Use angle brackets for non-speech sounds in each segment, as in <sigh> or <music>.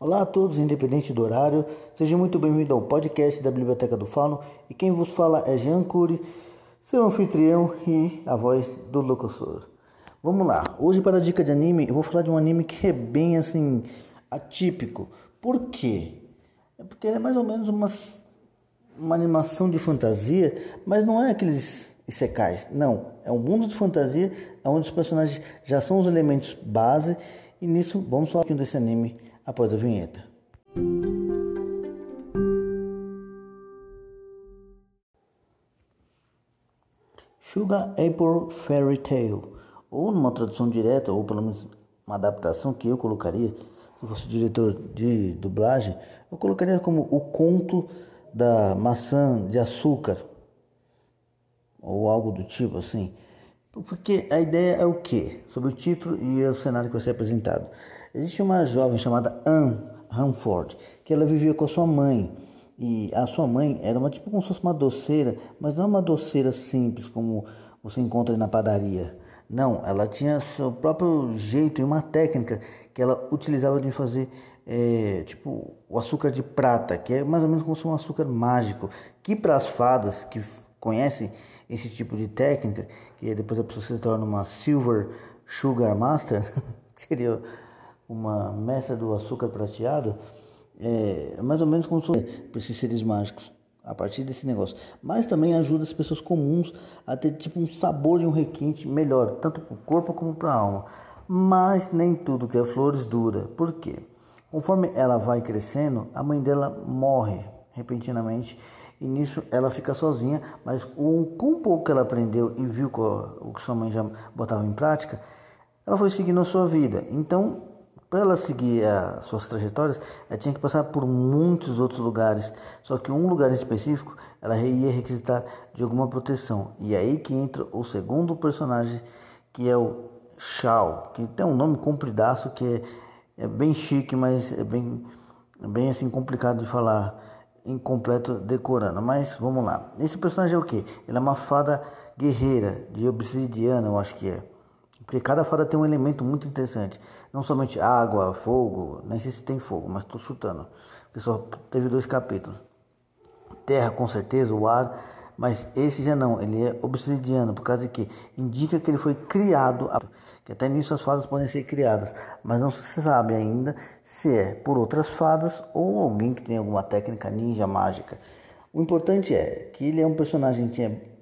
Olá a todos, independente do horário, seja muito bem-vindo ao podcast da Biblioteca do Fauno. E quem vos fala é Jean Cury, seu anfitrião e a voz do locutor. Vamos lá, hoje para a dica de anime, eu vou falar de um anime que é bem assim, atípico. Por quê? É porque é mais ou menos uma, uma animação de fantasia, mas não é aqueles isekais, não, é um mundo de fantasia onde os personagens já são os elementos base. E nisso vamos falar um desse anime após a vinheta. Sugar Apple Fairy Tale, ou numa tradução direta, ou pelo menos uma adaptação que eu colocaria, se fosse diretor de dublagem, eu colocaria como o conto da maçã de açúcar, ou algo do tipo assim. Porque a ideia é o que? Sobre o título e o cenário que vai ser apresentado. Existe uma jovem chamada Anne Hanford, que ela vivia com a sua mãe. E a sua mãe era uma tipo como se fosse uma doceira, mas não é uma doceira simples como você encontra na padaria. Não, ela tinha seu próprio jeito e uma técnica que ela utilizava de fazer é, tipo o açúcar de prata, que é mais ou menos como se fosse um açúcar mágico, que para as fadas que conhecem esse tipo de técnica, que depois a pessoa se torna uma Silver Sugar Master, <laughs> seria uma mestra do açúcar prateado, é mais ou menos como para esses seres mágicos, a partir desse negócio. Mas também ajuda as pessoas comuns a ter tipo um sabor e um requinte melhor, tanto para o corpo como para a alma. Mas nem tudo que é flores dura. Por quê? Conforme ela vai crescendo, a mãe dela morre repentinamente e nisso ela fica sozinha, mas com, com pouco que ela aprendeu e viu o que sua mãe já botava em prática, ela foi seguindo a sua vida. Então, para ela seguir as suas trajetórias, ela tinha que passar por muitos outros lugares. Só que um lugar específico, ela ia requisitar de alguma proteção. E é aí que entra o segundo personagem, que é o Shao, que tem um nome compridaço que é, é bem chique, mas é bem, é bem assim complicado de falar incompleto decorando. Mas vamos lá. Esse personagem é o que? Ele é uma fada guerreira de obsidiana, eu acho que é. Porque cada fada tem um elemento muito interessante. Não somente água, fogo, nem sei se tem fogo, mas estou chutando. Porque só teve dois capítulos. Terra, com certeza, o ar. Mas esse já não, ele é obsidiano, por causa de que indica que ele foi criado. Que até nisso as fadas podem ser criadas, mas não se sabe ainda se é por outras fadas ou alguém que tem alguma técnica ninja mágica. O importante é que ele é um personagem que é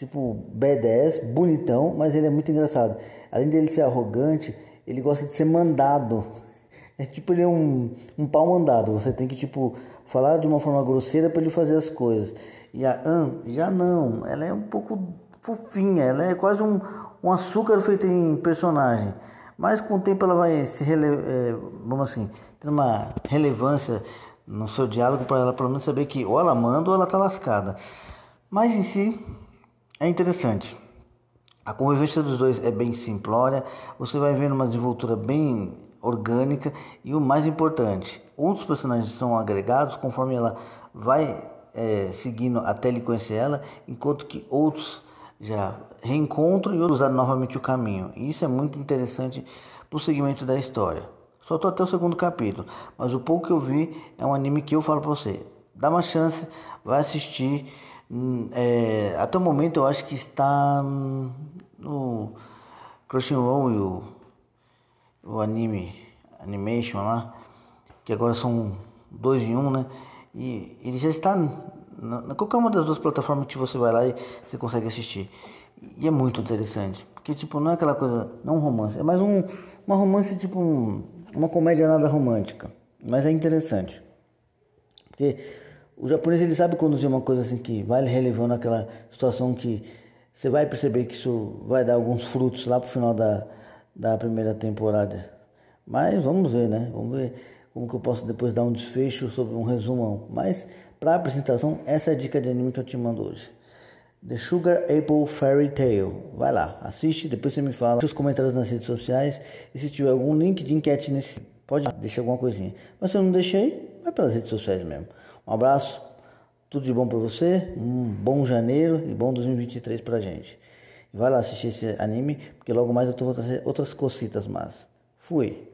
tipo B10, bonitão, mas ele é muito engraçado. Além dele ser arrogante, ele gosta de ser mandado. <laughs> É tipo ele é um, um pau mandado. Você tem que tipo falar de uma forma grosseira para ele fazer as coisas. E a An já não, ela é um pouco fofinha, ela é quase um, um açúcar feito em personagem. Mas com o tempo ela vai se rele é, vamos assim, ter uma relevância no seu diálogo para ela pelo menos saber que ou ela manda ou ela tá lascada. Mas em si é interessante. A convivência dos dois é bem simplória, você vai vendo uma desenvoltura bem orgânica e o mais importante, outros personagens são agregados conforme ela vai é, seguindo até ele conhecer ela, enquanto que outros já reencontram e usam novamente o caminho. E isso é muito interessante para o segmento da história. Só estou até o segundo capítulo, mas o pouco que eu vi é um anime que eu falo para você. Dá uma chance, vai assistir Hum, é, até o momento eu acho que está hum, no Crunchyroll o, o anime Animation lá, que agora são dois em um, né? E ele já está na, na qualquer uma das duas plataformas que você vai lá e você consegue assistir. E é muito interessante, porque tipo não é aquela coisa, não um romance, é mais um uma romance tipo um, uma comédia nada romântica, mas é interessante. Porque o japonês ele sabe conduzir uma coisa assim que vai relevando aquela situação que você vai perceber que isso vai dar alguns frutos lá pro final da, da primeira temporada. Mas vamos ver, né? Vamos ver como que eu posso depois dar um desfecho sobre um resumão. Mas para apresentação, essa é a dica de anime que eu te mando hoje. The Sugar Apple Fairy Tale. Vai lá, assiste, depois você me fala os comentários nas redes sociais e se tiver algum link de enquete nesse, pode deixar alguma coisinha. Mas se eu não deixei, vai pelas redes sociais mesmo. Um abraço, tudo de bom para você, um bom janeiro e bom 2023 pra gente. Vai lá assistir esse anime, porque logo mais eu vou trazer outras cositas mas Fui.